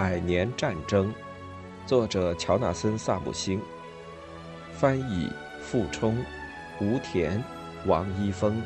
百年战争，作者乔纳森·萨姆星，翻译傅冲、吴田、王一峰。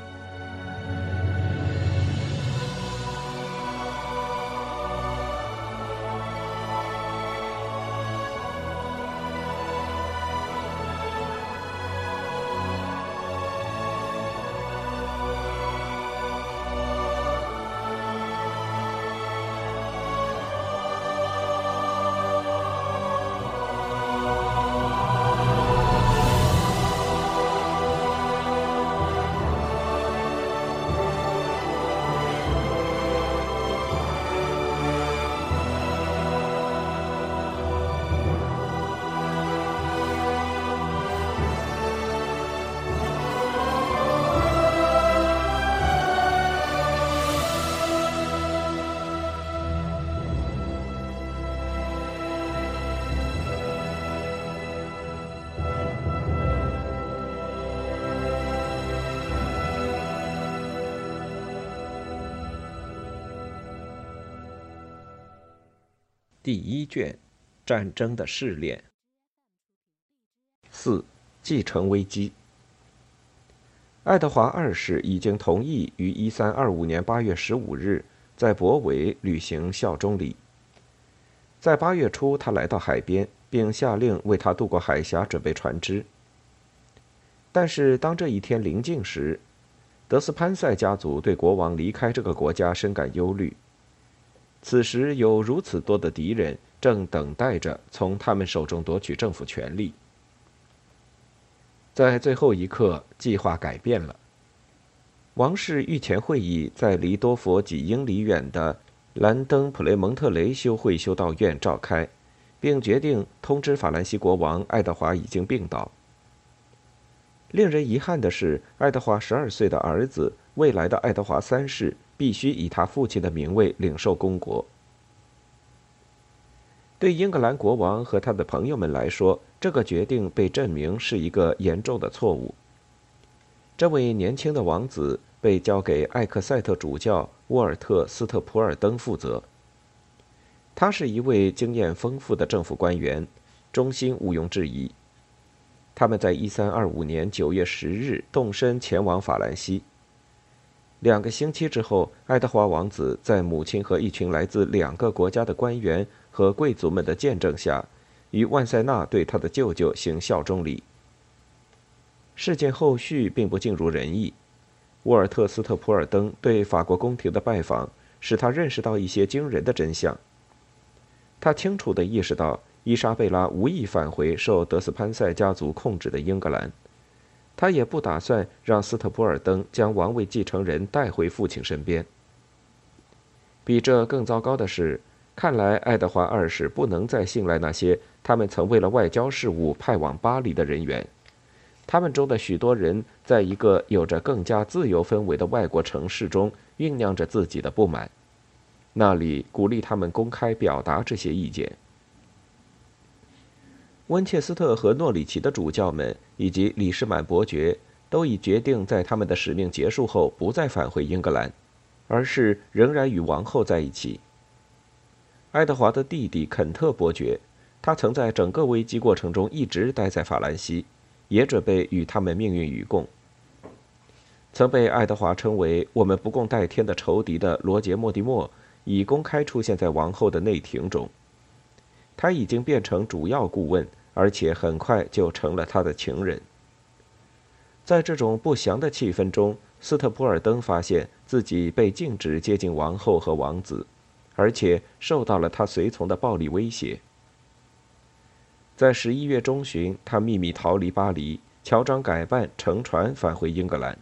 第一卷，战争的试炼。四，继承危机。爱德华二世已经同意于一三二五年八月十五日在博韦履行效忠礼。在八月初，他来到海边，并下令为他渡过海峡准备船只。但是，当这一天临近时，德斯潘塞家族对国王离开这个国家深感忧虑。此时有如此多的敌人正等待着从他们手中夺取政府权力。在最后一刻，计划改变了。王室御前会议在离多佛几英里远的兰登普雷蒙特雷修会修道院召开，并决定通知法兰西国王爱德华已经病倒。令人遗憾的是，爱德华十二岁的儿子，未来的爱德华三世。必须以他父亲的名位领受公国。对英格兰国王和他的朋友们来说，这个决定被证明是一个严重的错误。这位年轻的王子被交给艾克塞特主教沃尔特斯特普尔登负责。他是一位经验丰富的政府官员，忠心毋庸置疑。他们在1325年9月10日动身前往法兰西。两个星期之后，爱德华王子在母亲和一群来自两个国家的官员和贵族们的见证下，与万塞纳对他的舅舅行效忠礼。事件后续并不尽如人意。沃尔特斯特普尔登对法国宫廷的拜访，使他认识到一些惊人的真相。他清楚地意识到，伊莎贝拉无意返回受德斯潘塞家族控制的英格兰。他也不打算让斯特普尔登将王位继承人带回父亲身边。比这更糟糕的是，看来爱德华二世不能再信赖那些他们曾为了外交事务派往巴黎的人员。他们中的许多人在一个有着更加自由氛围的外国城市中酝酿着自己的不满，那里鼓励他们公开表达这些意见。温切斯特和诺里奇的主教们以及李士满伯爵都已决定，在他们的使命结束后不再返回英格兰，而是仍然与王后在一起。爱德华的弟弟肯特伯爵，他曾在整个危机过程中一直待在法兰西，也准备与他们命运与共。曾被爱德华称为“我们不共戴天”的仇敌的罗杰·莫蒂莫，已公开出现在王后的内廷中。他已经变成主要顾问，而且很快就成了他的情人。在这种不祥的气氛中，斯特普尔登发现自己被禁止接近王后和王子，而且受到了他随从的暴力威胁。在十一月中旬，他秘密逃离巴黎，乔装改扮，乘船返回英格兰。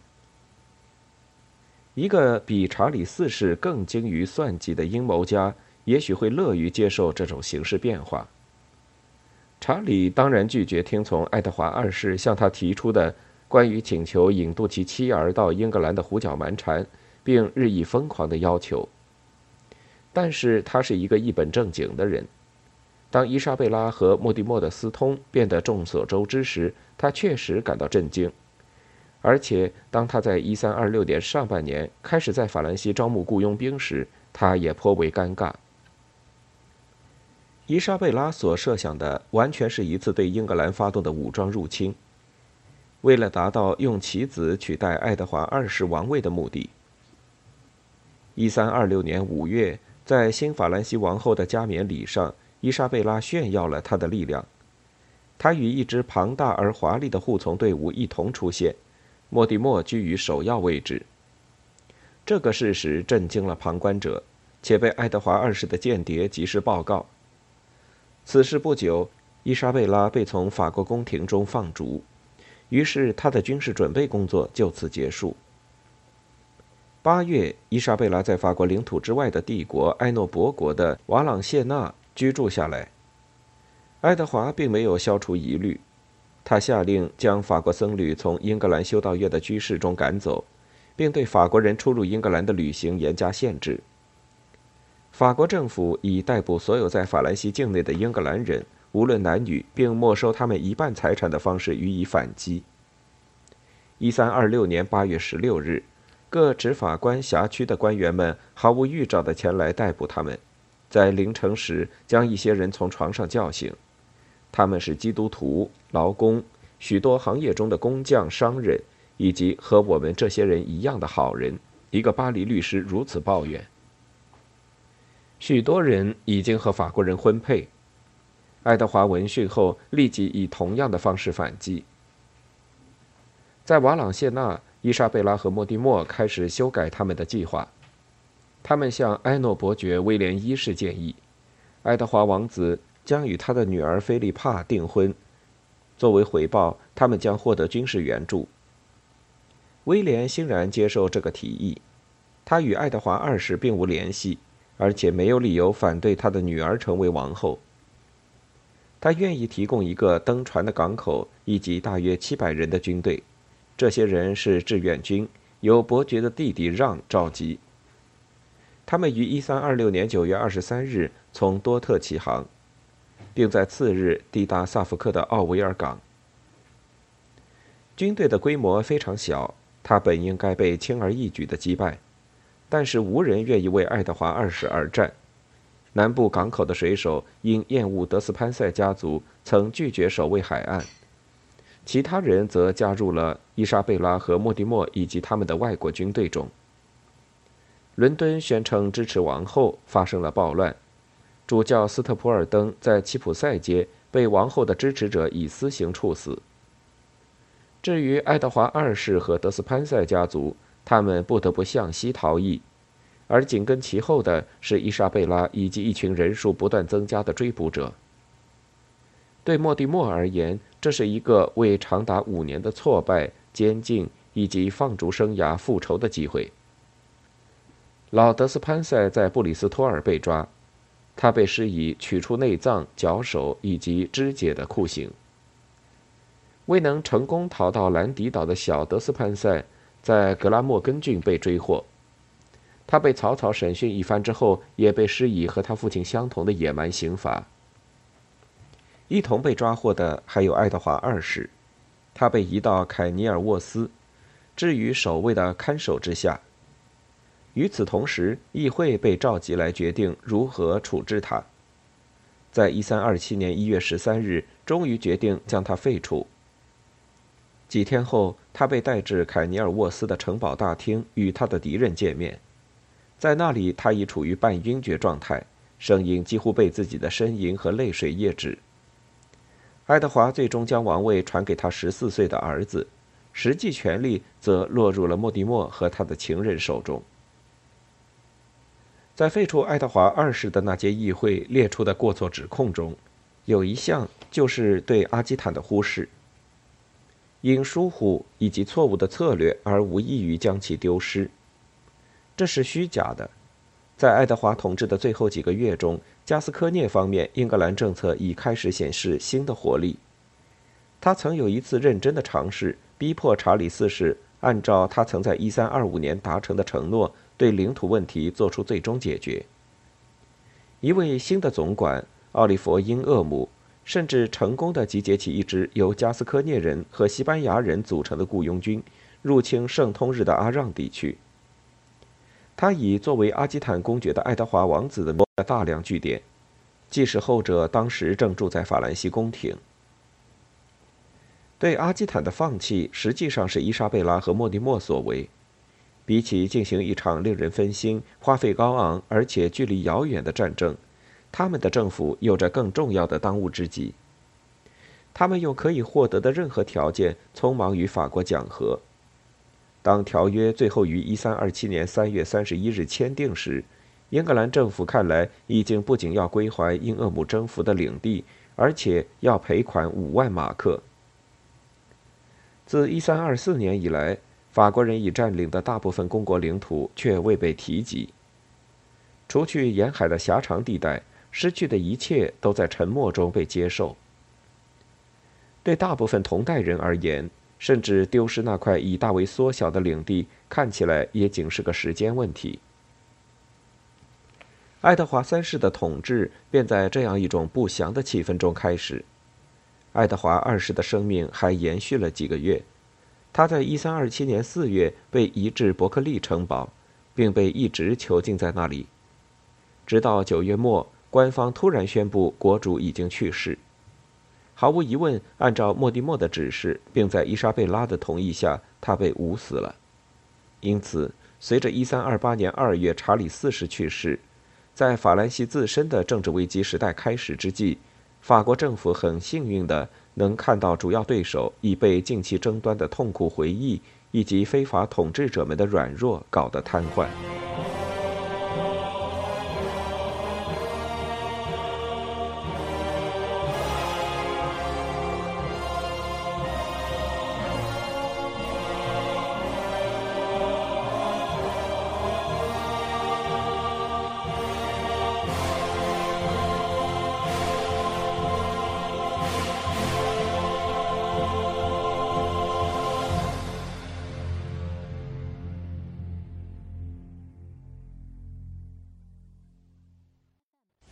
一个比查理四世更精于算计的阴谋家。也许会乐于接受这种形势变化。查理当然拒绝听从爱德华二世向他提出的关于请求引渡其妻儿到英格兰的胡搅蛮缠，并日益疯狂的要求。但是他是一个一本正经的人。当伊莎贝拉和莫蒂莫的私通变得众所周知时，他确实感到震惊。而且，当他在1326年上半年开始在法兰西招募雇佣兵时，他也颇为尴尬。伊莎贝拉所设想的完全是一次对英格兰发动的武装入侵。为了达到用其子取代爱德华二世王位的目的，1326年5月，在新法兰西王后的加冕礼上，伊莎贝拉炫耀了她的力量。她与一支庞大而华丽的护从队伍一同出现，莫蒂莫居于首要位置。这个事实震惊了旁观者，且被爱德华二世的间谍及时报告。此事不久，伊莎贝拉被从法国宫廷中放逐，于是她的军事准备工作就此结束。八月，伊莎贝拉在法国领土之外的帝国埃诺伯国的瓦朗谢纳居住下来。爱德华并没有消除疑虑，他下令将法国僧侣从英格兰修道院的居室中赶走，并对法国人出入英格兰的旅行严加限制。法国政府以逮捕所有在法兰西境内的英格兰人，无论男女，并没收他们一半财产的方式予以反击。一三二六年八月十六日，各执法官辖区的官员们毫无预兆地前来逮捕他们，在凌晨时将一些人从床上叫醒。他们是基督徒、劳工、许多行业中的工匠、商人，以及和我们这些人一样的好人。一个巴黎律师如此抱怨。许多人已经和法国人婚配。爱德华闻讯后，立即以同样的方式反击。在瓦朗谢纳，伊莎贝拉和莫蒂莫开始修改他们的计划。他们向埃诺伯爵威廉一世建议，爱德华王子将与他的女儿菲利帕订婚。作为回报，他们将获得军事援助。威廉欣然接受这个提议。他与爱德华二世并无联系。而且没有理由反对他的女儿成为王后。他愿意提供一个登船的港口以及大约七百人的军队，这些人是志愿军，由伯爵的弟弟让召集。他们于1326年9月23日从多特起航，并在次日抵达萨福克的奥维尔港。军队的规模非常小，他本应该被轻而易举的击败。但是无人愿意为爱德华二世而战。南部港口的水手因厌恶德斯潘塞家族，曾拒绝守卫海岸；其他人则加入了伊莎贝拉和莫蒂莫以及他们的外国军队中。伦敦宣称支持王后，发生了暴乱。主教斯特普尔登在齐普赛街被王后的支持者以私刑处死。至于爱德华二世和德斯潘塞家族，他们不得不向西逃逸，而紧跟其后的是伊莎贝拉以及一群人数不断增加的追捕者。对莫蒂莫而言，这是一个为长达五年的挫败、监禁以及放逐生涯复仇的机会。老德斯潘塞在布里斯托尔被抓，他被施以取出内脏、脚手以及肢解的酷刑。未能成功逃到兰迪岛的小德斯潘塞。在格拉莫根郡被追获，他被草草审讯一番之后，也被施以和他父亲相同的野蛮刑罚。一同被抓获的还有爱德华二世，他被移到凯尼尔沃斯，置于守卫的看守之下。与此同时，议会被召集来决定如何处置他。在一三二七年一月十三日，终于决定将他废除。几天后，他被带至凯尼尔沃斯的城堡大厅，与他的敌人见面。在那里，他已处于半晕厥状态，声音几乎被自己的呻吟和泪水噎止。爱德华最终将王位传给他十四岁的儿子，实际权力则落入了莫蒂莫和他的情人手中。在废除爱德华二世的那届议会列出的过错指控中，有一项就是对阿基坦的忽视。因疏忽以及错误的策略而无异于将其丢失，这是虚假的。在爱德华统治的最后几个月中，加斯科涅方面英格兰政策已开始显示新的活力。他曾有一次认真的尝试逼迫查理四世按照他曾在1325年达成的承诺，对领土问题做出最终解决。一位新的总管奥利弗·英厄姆。甚至成功的集结起一支由加斯科涅人和西班牙人组成的雇佣军，入侵圣通日的阿让地区。他以作为阿基坦公爵的爱德华王子的大量据点，即使后者当时正住在法兰西宫廷。对阿基坦的放弃，实际上是伊莎贝拉和莫蒂莫所为。比起进行一场令人分心、花费高昂而且距离遥远的战争，他们的政府有着更重要的当务之急。他们用可以获得的任何条件，匆忙与法国讲和。当条约最后于1327年3月31日签订时，英格兰政府看来已经不仅要归还英厄姆征服的领地，而且要赔款五万马克。自1324年以来，法国人已占领的大部分公国领土却未被提及。除去沿海的狭长地带，失去的一切都在沉默中被接受。对大部分同代人而言，甚至丢失那块以大为缩小的领地，看起来也仅是个时间问题。爱德华三世的统治便在这样一种不祥的气氛中开始。爱德华二世的生命还延续了几个月，他在1327年4月被移至伯克利城堡，并被一直囚禁在那里，直到9月末，官方突然宣布国主已经去世。毫无疑问，按照莫蒂莫的指示，并在伊莎贝拉的同意下，他被捂死了。因此，随着1328年2月查理四世去世，在法兰西自身的政治危机时代开始之际，法国政府很幸运的能看到主要对手已被近期争端的痛苦回忆以及非法统治者们的软弱搞得瘫痪。